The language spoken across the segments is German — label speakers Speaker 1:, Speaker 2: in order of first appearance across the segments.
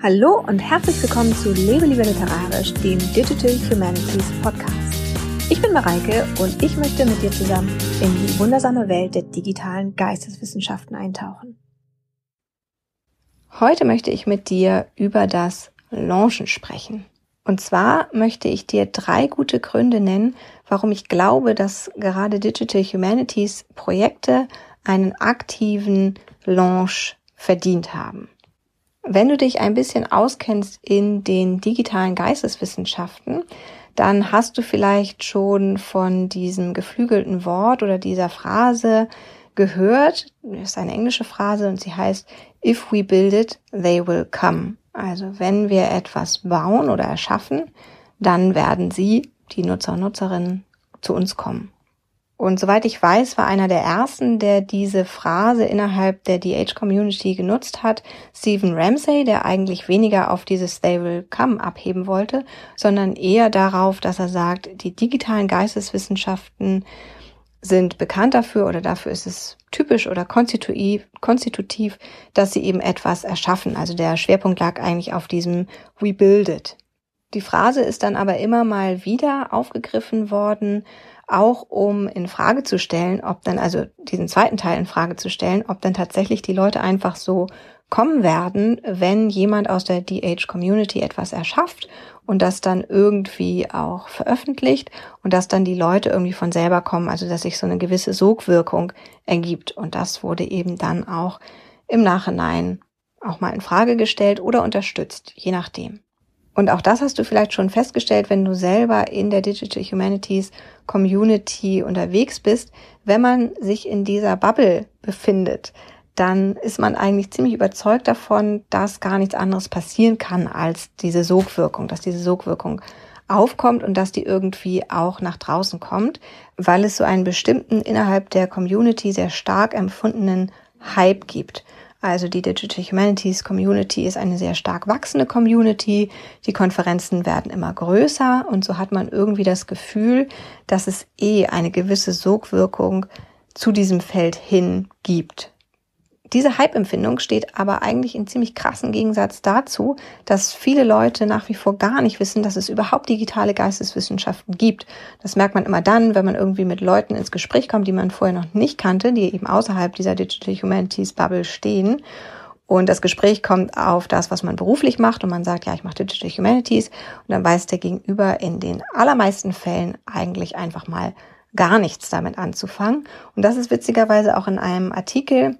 Speaker 1: Hallo und herzlich willkommen zu Lebe lieber literarisch, dem Digital Humanities Podcast. Ich bin Mareike und ich möchte mit dir zusammen in die wundersame Welt der digitalen Geisteswissenschaften eintauchen.
Speaker 2: Heute möchte ich mit dir über das Launchen sprechen. Und zwar möchte ich dir drei gute Gründe nennen, warum ich glaube, dass gerade Digital Humanities Projekte einen aktiven Launch verdient haben. Wenn du dich ein bisschen auskennst in den digitalen Geisteswissenschaften, dann hast du vielleicht schon von diesem geflügelten Wort oder dieser Phrase gehört. Das ist eine englische Phrase und sie heißt, if we build it, they will come. Also wenn wir etwas bauen oder erschaffen, dann werden sie, die Nutzer und Nutzerinnen, zu uns kommen. Und soweit ich weiß, war einer der ersten, der diese Phrase innerhalb der DH-Community genutzt hat, Stephen Ramsey, der eigentlich weniger auf dieses They will come abheben wollte, sondern eher darauf, dass er sagt, die digitalen Geisteswissenschaften sind bekannt dafür oder dafür ist es typisch oder konstitutiv, konstitutiv, dass sie eben etwas erschaffen. Also der Schwerpunkt lag eigentlich auf diesem We build it. Die Phrase ist dann aber immer mal wieder aufgegriffen worden, auch um in Frage zu stellen, ob dann, also diesen zweiten Teil in Frage zu stellen, ob dann tatsächlich die Leute einfach so kommen werden, wenn jemand aus der DH-Community etwas erschafft und das dann irgendwie auch veröffentlicht und dass dann die Leute irgendwie von selber kommen, also dass sich so eine gewisse Sogwirkung ergibt. Und das wurde eben dann auch im Nachhinein auch mal in Frage gestellt oder unterstützt, je nachdem. Und auch das hast du vielleicht schon festgestellt, wenn du selber in der Digital Humanities Community unterwegs bist. Wenn man sich in dieser Bubble befindet, dann ist man eigentlich ziemlich überzeugt davon, dass gar nichts anderes passieren kann als diese Sogwirkung, dass diese Sogwirkung aufkommt und dass die irgendwie auch nach draußen kommt, weil es so einen bestimmten innerhalb der Community sehr stark empfundenen Hype gibt. Also die Digital Humanities Community ist eine sehr stark wachsende Community. Die Konferenzen werden immer größer und so hat man irgendwie das Gefühl, dass es eh eine gewisse Sogwirkung zu diesem Feld hin gibt. Diese Hype-Empfindung steht aber eigentlich in ziemlich krassen Gegensatz dazu, dass viele Leute nach wie vor gar nicht wissen, dass es überhaupt digitale Geisteswissenschaften gibt. Das merkt man immer dann, wenn man irgendwie mit Leuten ins Gespräch kommt, die man vorher noch nicht kannte, die eben außerhalb dieser Digital Humanities Bubble stehen. Und das Gespräch kommt auf das, was man beruflich macht und man sagt, ja, ich mache Digital Humanities und dann weiß der Gegenüber in den allermeisten Fällen eigentlich einfach mal gar nichts damit anzufangen. Und das ist witzigerweise auch in einem Artikel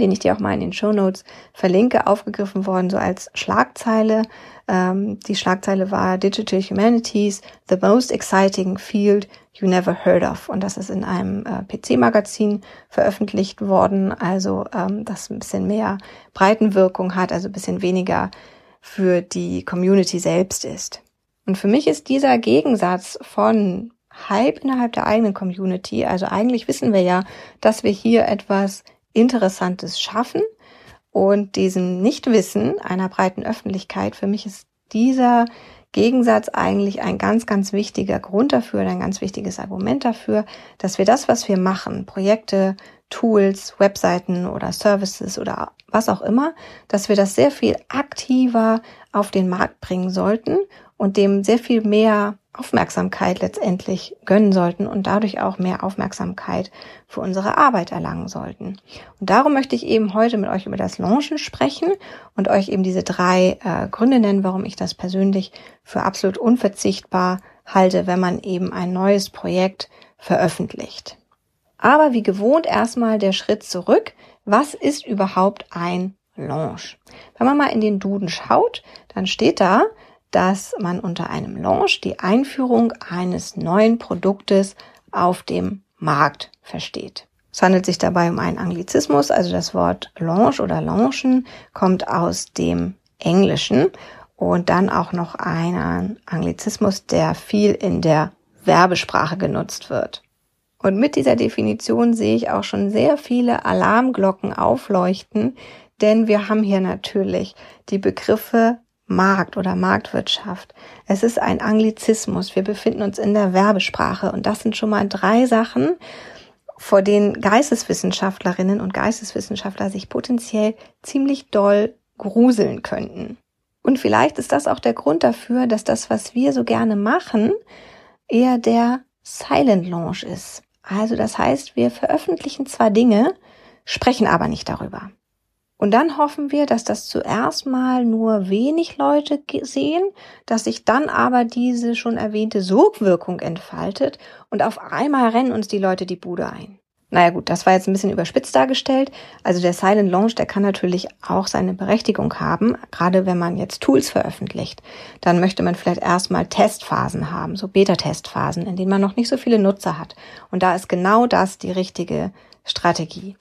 Speaker 2: den ich dir auch mal in den Show Notes verlinke, aufgegriffen worden, so als Schlagzeile. Ähm, die Schlagzeile war Digital Humanities, the most exciting field you never heard of. Und das ist in einem äh, PC-Magazin veröffentlicht worden, also ähm, das ein bisschen mehr Breitenwirkung hat, also ein bisschen weniger für die Community selbst ist. Und für mich ist dieser Gegensatz von Hype innerhalb der eigenen Community, also eigentlich wissen wir ja, dass wir hier etwas Interessantes schaffen und diesem Nichtwissen einer breiten Öffentlichkeit, für mich ist dieser Gegensatz eigentlich ein ganz, ganz wichtiger Grund dafür, ein ganz wichtiges Argument dafür, dass wir das, was wir machen, Projekte, Tools, Webseiten oder Services oder was auch immer, dass wir das sehr viel aktiver auf den Markt bringen sollten und dem sehr viel mehr Aufmerksamkeit letztendlich gönnen sollten und dadurch auch mehr Aufmerksamkeit für unsere Arbeit erlangen sollten. Und darum möchte ich eben heute mit euch über das Launchen sprechen und euch eben diese drei äh, Gründe nennen, warum ich das persönlich für absolut unverzichtbar halte, wenn man eben ein neues Projekt veröffentlicht. Aber wie gewohnt erstmal der Schritt zurück. Was ist überhaupt ein Launch? Wenn man mal in den Duden schaut, dann steht da, dass man unter einem Launch die Einführung eines neuen Produktes auf dem Markt versteht. Es handelt sich dabei um einen Anglizismus, also das Wort Launch oder Launchen kommt aus dem Englischen und dann auch noch einen Anglizismus, der viel in der Werbesprache genutzt wird. Und mit dieser Definition sehe ich auch schon sehr viele Alarmglocken aufleuchten, denn wir haben hier natürlich die Begriffe Markt oder Marktwirtschaft. Es ist ein Anglizismus. Wir befinden uns in der Werbesprache und das sind schon mal drei Sachen, vor denen Geisteswissenschaftlerinnen und Geisteswissenschaftler sich potenziell ziemlich doll gruseln könnten. Und vielleicht ist das auch der Grund dafür, dass das, was wir so gerne machen, eher der Silent Launch ist. Also das heißt, wir veröffentlichen zwar Dinge, sprechen aber nicht darüber. Und dann hoffen wir, dass das zuerst mal nur wenig Leute sehen, dass sich dann aber diese schon erwähnte Sogwirkung entfaltet und auf einmal rennen uns die Leute die Bude ein. Naja gut, das war jetzt ein bisschen überspitzt dargestellt. Also der Silent Launch, der kann natürlich auch seine Berechtigung haben, gerade wenn man jetzt Tools veröffentlicht. Dann möchte man vielleicht erstmal Testphasen haben, so Beta-Testphasen, in denen man noch nicht so viele Nutzer hat. Und da ist genau das die richtige Strategie.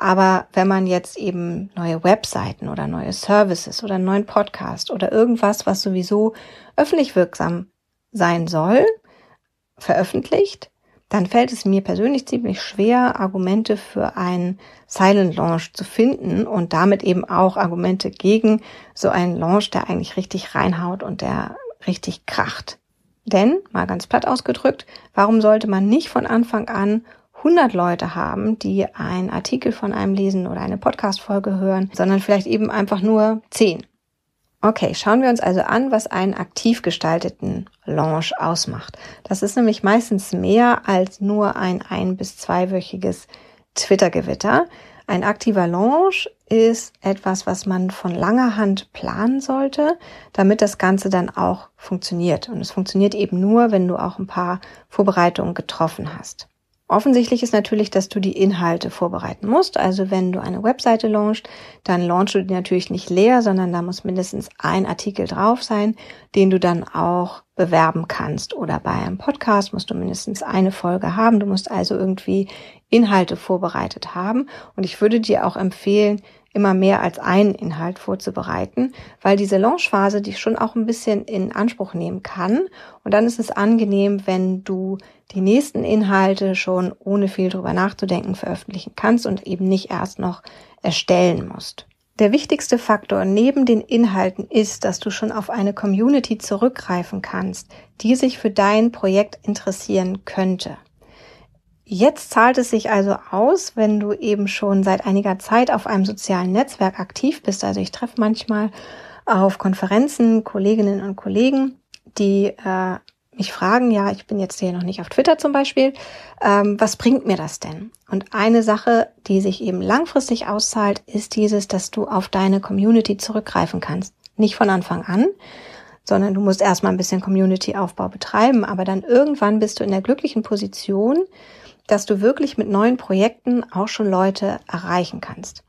Speaker 2: Aber wenn man jetzt eben neue Webseiten oder neue Services oder einen neuen Podcast oder irgendwas, was sowieso öffentlich wirksam sein soll, veröffentlicht, dann fällt es mir persönlich ziemlich schwer, Argumente für einen Silent Launch zu finden und damit eben auch Argumente gegen so einen Launch, der eigentlich richtig reinhaut und der richtig kracht. Denn, mal ganz platt ausgedrückt, warum sollte man nicht von Anfang an 100 Leute haben, die einen Artikel von einem lesen oder eine Podcast-Folge hören, sondern vielleicht eben einfach nur 10? Okay, schauen wir uns also an, was einen aktiv gestalteten Launch ausmacht. Das ist nämlich meistens mehr als nur ein ein- bis zweiwöchiges Twitter-Gewitter. Ein aktiver Launch ist etwas, was man von langer Hand planen sollte, damit das Ganze dann auch funktioniert. Und es funktioniert eben nur, wenn du auch ein paar Vorbereitungen getroffen hast. Offensichtlich ist natürlich, dass du die Inhalte vorbereiten musst. Also wenn du eine Webseite launchst, dann launchst du die natürlich nicht leer, sondern da muss mindestens ein Artikel drauf sein, den du dann auch bewerben kannst. Oder bei einem Podcast musst du mindestens eine Folge haben. Du musst also irgendwie Inhalte vorbereitet haben. Und ich würde dir auch empfehlen, immer mehr als einen Inhalt vorzubereiten, weil diese Launchphase dich schon auch ein bisschen in Anspruch nehmen kann. Und dann ist es angenehm, wenn du die nächsten Inhalte schon ohne viel drüber nachzudenken veröffentlichen kannst und eben nicht erst noch erstellen musst. Der wichtigste Faktor neben den Inhalten ist, dass du schon auf eine Community zurückgreifen kannst, die sich für dein Projekt interessieren könnte. Jetzt zahlt es sich also aus, wenn du eben schon seit einiger Zeit auf einem sozialen Netzwerk aktiv bist. Also ich treffe manchmal auf Konferenzen Kolleginnen und Kollegen, die äh, mich fragen, ja, ich bin jetzt hier noch nicht auf Twitter zum Beispiel, ähm, was bringt mir das denn? Und eine Sache, die sich eben langfristig auszahlt, ist dieses, dass du auf deine Community zurückgreifen kannst. Nicht von Anfang an, sondern du musst erstmal ein bisschen Community-Aufbau betreiben, aber dann irgendwann bist du in der glücklichen Position, dass du wirklich mit neuen Projekten auch schon Leute erreichen kannst.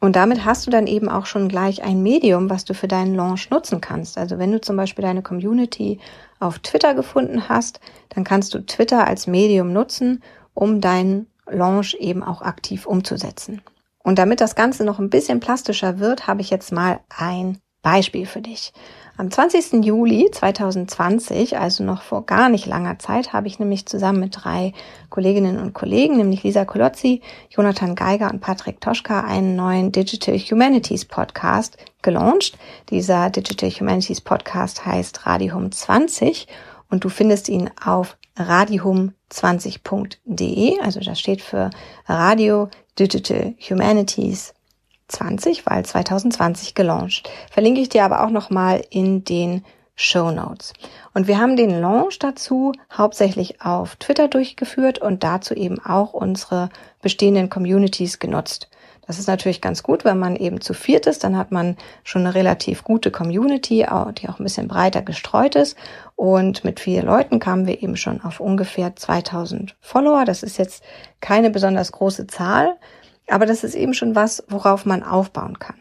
Speaker 2: Und damit hast du dann eben auch schon gleich ein Medium, was du für deinen Launch nutzen kannst. Also wenn du zum Beispiel deine Community auf Twitter gefunden hast, dann kannst du Twitter als Medium nutzen, um deinen Launch eben auch aktiv umzusetzen. Und damit das Ganze noch ein bisschen plastischer wird, habe ich jetzt mal ein Beispiel für dich. Am 20. Juli 2020, also noch vor gar nicht langer Zeit, habe ich nämlich zusammen mit drei Kolleginnen und Kollegen, nämlich Lisa Kolozzi, Jonathan Geiger und Patrick Toschka, einen neuen Digital Humanities Podcast gelauncht. Dieser Digital Humanities Podcast heißt Radihum 20 und du findest ihn auf radihum20.de, also das steht für Radio Digital Humanities 20, weil 2020 gelauncht. Verlinke ich dir aber auch nochmal in den Show Notes. Und wir haben den Launch dazu hauptsächlich auf Twitter durchgeführt und dazu eben auch unsere bestehenden Communities genutzt. Das ist natürlich ganz gut, wenn man eben zu viert ist, dann hat man schon eine relativ gute Community, die auch ein bisschen breiter gestreut ist. Und mit vier Leuten kamen wir eben schon auf ungefähr 2000 Follower. Das ist jetzt keine besonders große Zahl, aber das ist eben schon was, worauf man aufbauen kann.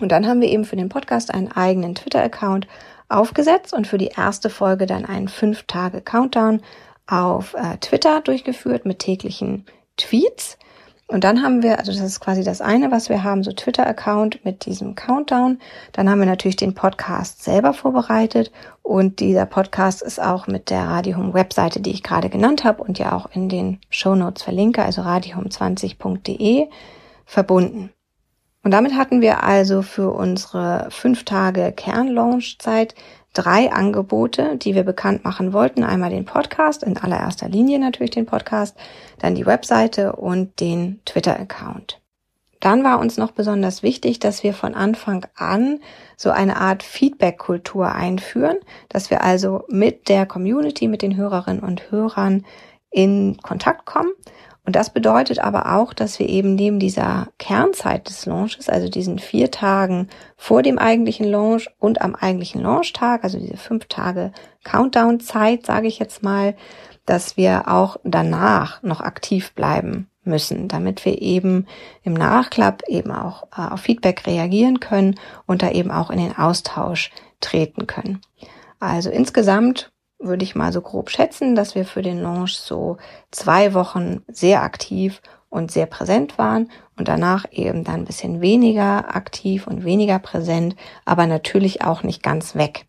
Speaker 2: Und dann haben wir eben für den Podcast einen eigenen Twitter-Account aufgesetzt und für die erste Folge dann einen 5-Tage-Countdown auf äh, Twitter durchgeführt mit täglichen Tweets. Und dann haben wir, also das ist quasi das eine, was wir haben, so Twitter-Account mit diesem Countdown. Dann haben wir natürlich den Podcast selber vorbereitet und dieser Podcast ist auch mit der Radiohome Webseite, die ich gerade genannt habe und ja auch in den Show Notes verlinke, also radiohome20.de verbunden. Und damit hatten wir also für unsere fünf Tage Kernlaunchzeit drei Angebote, die wir bekannt machen wollten. Einmal den Podcast, in allererster Linie natürlich den Podcast, dann die Webseite und den Twitter-Account. Dann war uns noch besonders wichtig, dass wir von Anfang an so eine Art Feedback-Kultur einführen, dass wir also mit der Community, mit den Hörerinnen und Hörern in Kontakt kommen. Und das bedeutet aber auch, dass wir eben neben dieser Kernzeit des Launches, also diesen vier Tagen vor dem eigentlichen Launch und am eigentlichen Launchtag, also diese fünf Tage Countdown-Zeit, sage ich jetzt mal, dass wir auch danach noch aktiv bleiben müssen, damit wir eben im Nachklapp eben auch äh, auf Feedback reagieren können und da eben auch in den Austausch treten können. Also insgesamt würde ich mal so grob schätzen, dass wir für den Launch so zwei Wochen sehr aktiv und sehr präsent waren und danach eben dann ein bisschen weniger aktiv und weniger präsent, aber natürlich auch nicht ganz weg.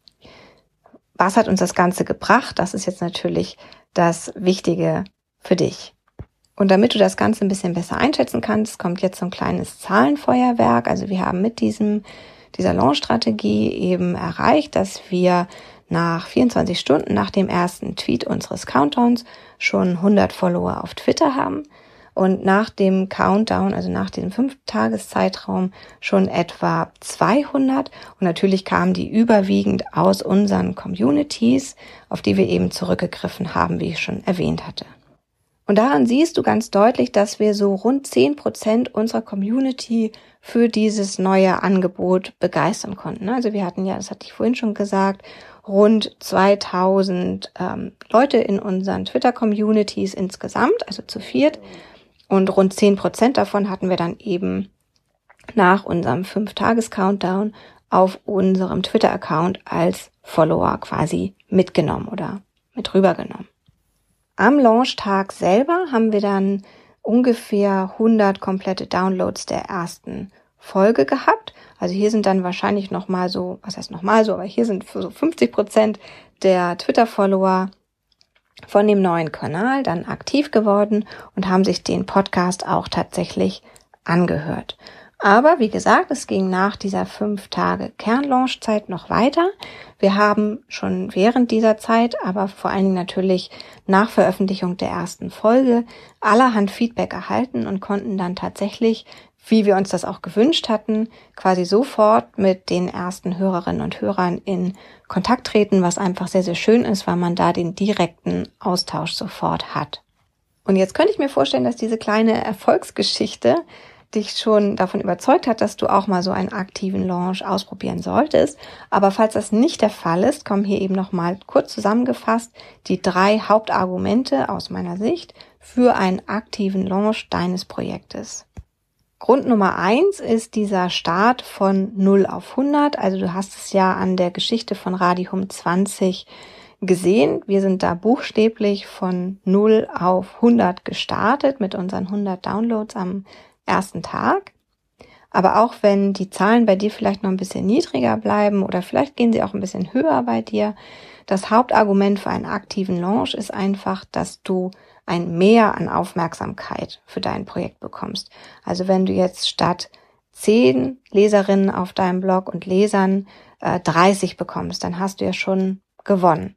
Speaker 2: Was hat uns das Ganze gebracht? Das ist jetzt natürlich das Wichtige für dich. Und damit du das Ganze ein bisschen besser einschätzen kannst, kommt jetzt so ein kleines Zahlenfeuerwerk. Also wir haben mit diesem, dieser Launch-Strategie eben erreicht, dass wir nach 24 Stunden nach dem ersten Tweet unseres Countdowns schon 100 Follower auf Twitter haben und nach dem Countdown, also nach diesem Fünf-Tages-Zeitraum schon etwa 200 und natürlich kamen die überwiegend aus unseren Communities, auf die wir eben zurückgegriffen haben, wie ich schon erwähnt hatte. Und daran siehst du ganz deutlich, dass wir so rund zehn Prozent unserer Community für dieses neue Angebot begeistern konnten. Also wir hatten ja, das hatte ich vorhin schon gesagt, rund 2000 ähm, Leute in unseren Twitter-Communities insgesamt, also zu viert. Und rund zehn Prozent davon hatten wir dann eben nach unserem Fünf-Tages-Countdown auf unserem Twitter-Account als Follower quasi mitgenommen oder mit rübergenommen. Am Launchtag selber haben wir dann ungefähr 100 komplette Downloads der ersten Folge gehabt. Also hier sind dann wahrscheinlich nochmal so, was heißt nochmal so, aber hier sind so 50 Prozent der Twitter-Follower von dem neuen Kanal dann aktiv geworden und haben sich den Podcast auch tatsächlich angehört. Aber wie gesagt, es ging nach dieser fünf Tage Kernlaunchzeit noch weiter. Wir haben schon während dieser Zeit, aber vor allen Dingen natürlich nach Veröffentlichung der ersten Folge allerhand Feedback erhalten und konnten dann tatsächlich, wie wir uns das auch gewünscht hatten, quasi sofort mit den ersten Hörerinnen und Hörern in Kontakt treten, was einfach sehr, sehr schön ist, weil man da den direkten Austausch sofort hat. Und jetzt könnte ich mir vorstellen, dass diese kleine Erfolgsgeschichte dich schon davon überzeugt hat, dass du auch mal so einen aktiven Launch ausprobieren solltest. Aber falls das nicht der Fall ist, kommen hier eben nochmal kurz zusammengefasst die drei Hauptargumente aus meiner Sicht für einen aktiven Launch deines Projektes. Grund Nummer eins ist dieser Start von 0 auf 100. Also du hast es ja an der Geschichte von Radihum 20 gesehen. Wir sind da buchstäblich von 0 auf 100 gestartet mit unseren 100 Downloads am ersten Tag. Aber auch wenn die Zahlen bei dir vielleicht noch ein bisschen niedriger bleiben oder vielleicht gehen sie auch ein bisschen höher bei dir, das Hauptargument für einen aktiven Launch ist einfach, dass du ein Mehr an Aufmerksamkeit für dein Projekt bekommst. Also wenn du jetzt statt zehn Leserinnen auf deinem Blog und Lesern äh, 30 bekommst, dann hast du ja schon gewonnen.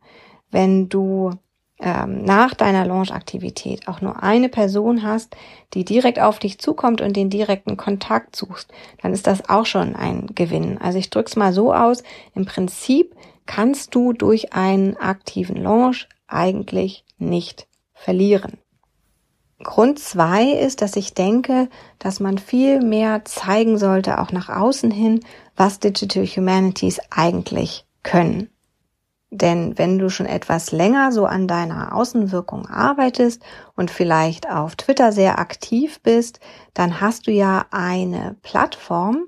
Speaker 2: Wenn du ähm, nach deiner Launch-Aktivität auch nur eine Person hast, die direkt auf dich zukommt und den direkten Kontakt suchst, dann ist das auch schon ein Gewinn. Also ich drück's mal so aus, im Prinzip kannst du durch einen aktiven Launch eigentlich nicht verlieren. Grund zwei ist, dass ich denke, dass man viel mehr zeigen sollte, auch nach außen hin, was Digital Humanities eigentlich können. Denn wenn du schon etwas länger so an deiner Außenwirkung arbeitest und vielleicht auf Twitter sehr aktiv bist, dann hast du ja eine Plattform,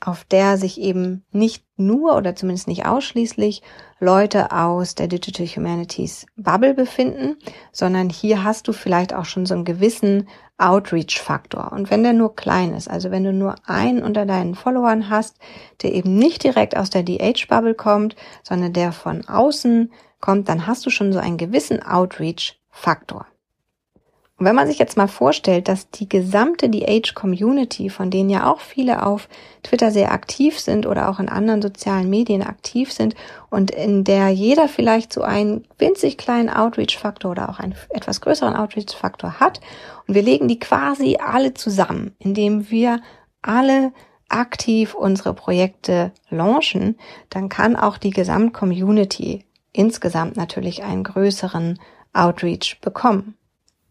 Speaker 2: auf der sich eben nicht nur oder zumindest nicht ausschließlich Leute aus der Digital Humanities Bubble befinden, sondern hier hast du vielleicht auch schon so einen gewissen Outreach-Faktor. Und wenn der nur klein ist, also wenn du nur einen unter deinen Followern hast, der eben nicht direkt aus der DH-Bubble kommt, sondern der von außen kommt, dann hast du schon so einen gewissen Outreach-Faktor. Und wenn man sich jetzt mal vorstellt, dass die gesamte DH-Community, von denen ja auch viele auf Twitter sehr aktiv sind oder auch in anderen sozialen Medien aktiv sind und in der jeder vielleicht so einen winzig kleinen Outreach-Faktor oder auch einen etwas größeren Outreach-Faktor hat und wir legen die quasi alle zusammen, indem wir alle aktiv unsere Projekte launchen, dann kann auch die Gesamt-Community insgesamt natürlich einen größeren Outreach bekommen.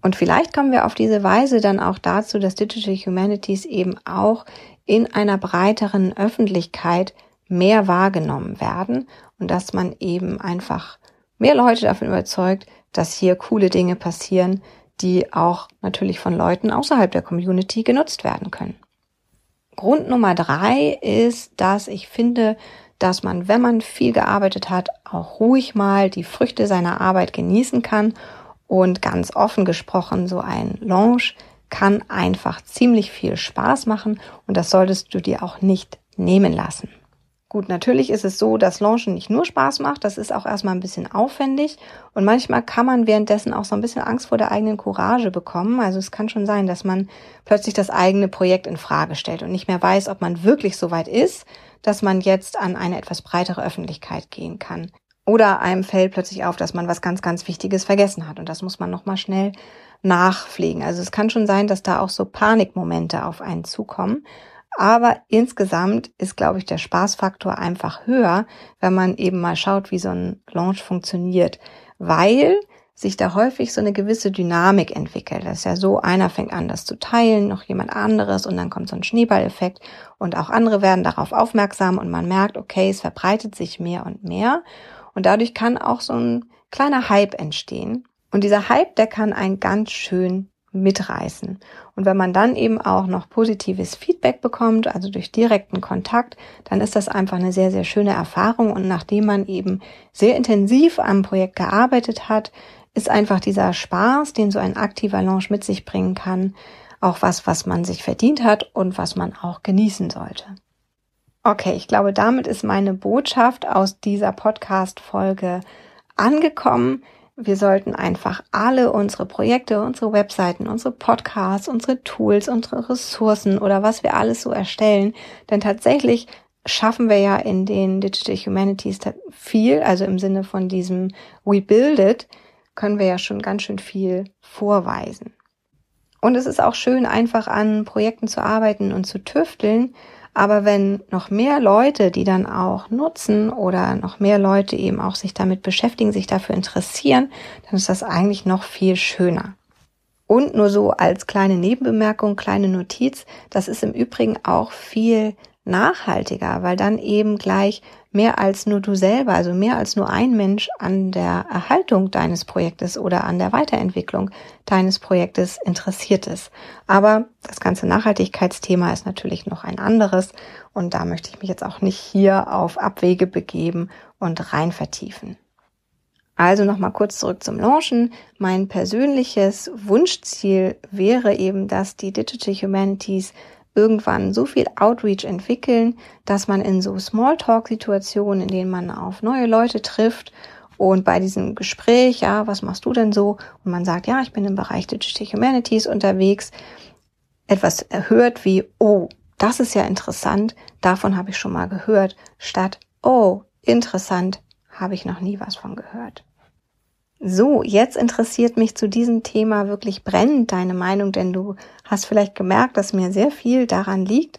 Speaker 2: Und vielleicht kommen wir auf diese Weise dann auch dazu, dass Digital Humanities eben auch in einer breiteren Öffentlichkeit mehr wahrgenommen werden und dass man eben einfach mehr Leute davon überzeugt, dass hier coole Dinge passieren, die auch natürlich von Leuten außerhalb der Community genutzt werden können. Grund Nummer drei ist, dass ich finde, dass man, wenn man viel gearbeitet hat, auch ruhig mal die Früchte seiner Arbeit genießen kann und ganz offen gesprochen, so ein Launch kann einfach ziemlich viel Spaß machen und das solltest du dir auch nicht nehmen lassen. Gut, natürlich ist es so, dass Launchen nicht nur Spaß macht, das ist auch erstmal ein bisschen aufwendig und manchmal kann man währenddessen auch so ein bisschen Angst vor der eigenen Courage bekommen. Also es kann schon sein, dass man plötzlich das eigene Projekt in Frage stellt und nicht mehr weiß, ob man wirklich so weit ist, dass man jetzt an eine etwas breitere Öffentlichkeit gehen kann. Oder einem fällt plötzlich auf, dass man was ganz, ganz Wichtiges vergessen hat. Und das muss man nochmal schnell nachpflegen. Also es kann schon sein, dass da auch so Panikmomente auf einen zukommen. Aber insgesamt ist, glaube ich, der Spaßfaktor einfach höher, wenn man eben mal schaut, wie so ein Launch funktioniert. Weil sich da häufig so eine gewisse Dynamik entwickelt. Das ist ja so, einer fängt an, das zu teilen, noch jemand anderes und dann kommt so ein Schneeballeffekt und auch andere werden darauf aufmerksam und man merkt, okay, es verbreitet sich mehr und mehr. Und dadurch kann auch so ein kleiner Hype entstehen. Und dieser Hype, der kann einen ganz schön mitreißen. Und wenn man dann eben auch noch positives Feedback bekommt, also durch direkten Kontakt, dann ist das einfach eine sehr, sehr schöne Erfahrung. Und nachdem man eben sehr intensiv am Projekt gearbeitet hat, ist einfach dieser Spaß, den so ein aktiver Launch mit sich bringen kann, auch was, was man sich verdient hat und was man auch genießen sollte. Okay, ich glaube, damit ist meine Botschaft aus dieser Podcast-Folge angekommen. Wir sollten einfach alle unsere Projekte, unsere Webseiten, unsere Podcasts, unsere Tools, unsere Ressourcen oder was wir alles so erstellen, denn tatsächlich schaffen wir ja in den Digital Humanities viel, also im Sinne von diesem We Build It, können wir ja schon ganz schön viel vorweisen. Und es ist auch schön, einfach an Projekten zu arbeiten und zu tüfteln, aber wenn noch mehr Leute, die dann auch nutzen oder noch mehr Leute eben auch sich damit beschäftigen, sich dafür interessieren, dann ist das eigentlich noch viel schöner. Und nur so als kleine Nebenbemerkung, kleine Notiz, das ist im Übrigen auch viel nachhaltiger, weil dann eben gleich mehr als nur du selber, also mehr als nur ein Mensch an der Erhaltung deines Projektes oder an der Weiterentwicklung deines Projektes interessiert ist. Aber das ganze Nachhaltigkeitsthema ist natürlich noch ein anderes und da möchte ich mich jetzt auch nicht hier auf Abwege begeben und rein vertiefen. Also nochmal kurz zurück zum Launchen. Mein persönliches Wunschziel wäre eben, dass die Digital Humanities irgendwann so viel Outreach entwickeln, dass man in so Smalltalk-Situationen, in denen man auf neue Leute trifft und bei diesem Gespräch, ja, was machst du denn so? Und man sagt, ja, ich bin im Bereich Digital Humanities unterwegs, etwas erhört wie, oh, das ist ja interessant, davon habe ich schon mal gehört, statt, oh, interessant, habe ich noch nie was von gehört. So, jetzt interessiert mich zu diesem Thema wirklich brennend deine Meinung, denn du hast vielleicht gemerkt, dass mir sehr viel daran liegt.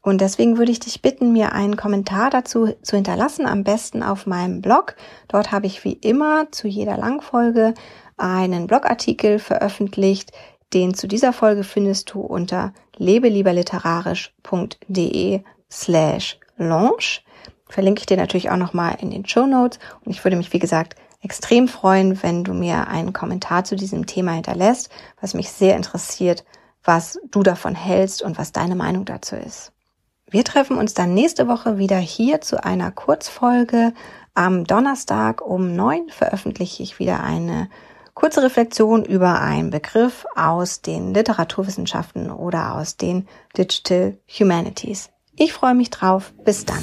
Speaker 2: Und deswegen würde ich dich bitten, mir einen Kommentar dazu zu hinterlassen, am besten auf meinem Blog. Dort habe ich wie immer zu jeder Langfolge einen Blogartikel veröffentlicht. Den zu dieser Folge findest du unter lebelieberliterarisch.de slash launch. Verlinke ich dir natürlich auch nochmal in den Show Notes. Und ich würde mich, wie gesagt, extrem freuen, wenn du mir einen Kommentar zu diesem Thema hinterlässt, was mich sehr interessiert, was du davon hältst und was deine Meinung dazu ist. Wir treffen uns dann nächste Woche wieder hier zu einer Kurzfolge. Am Donnerstag um neun veröffentliche ich wieder eine kurze Reflexion über einen Begriff aus den Literaturwissenschaften oder aus den Digital Humanities. Ich freue mich drauf. Bis dann.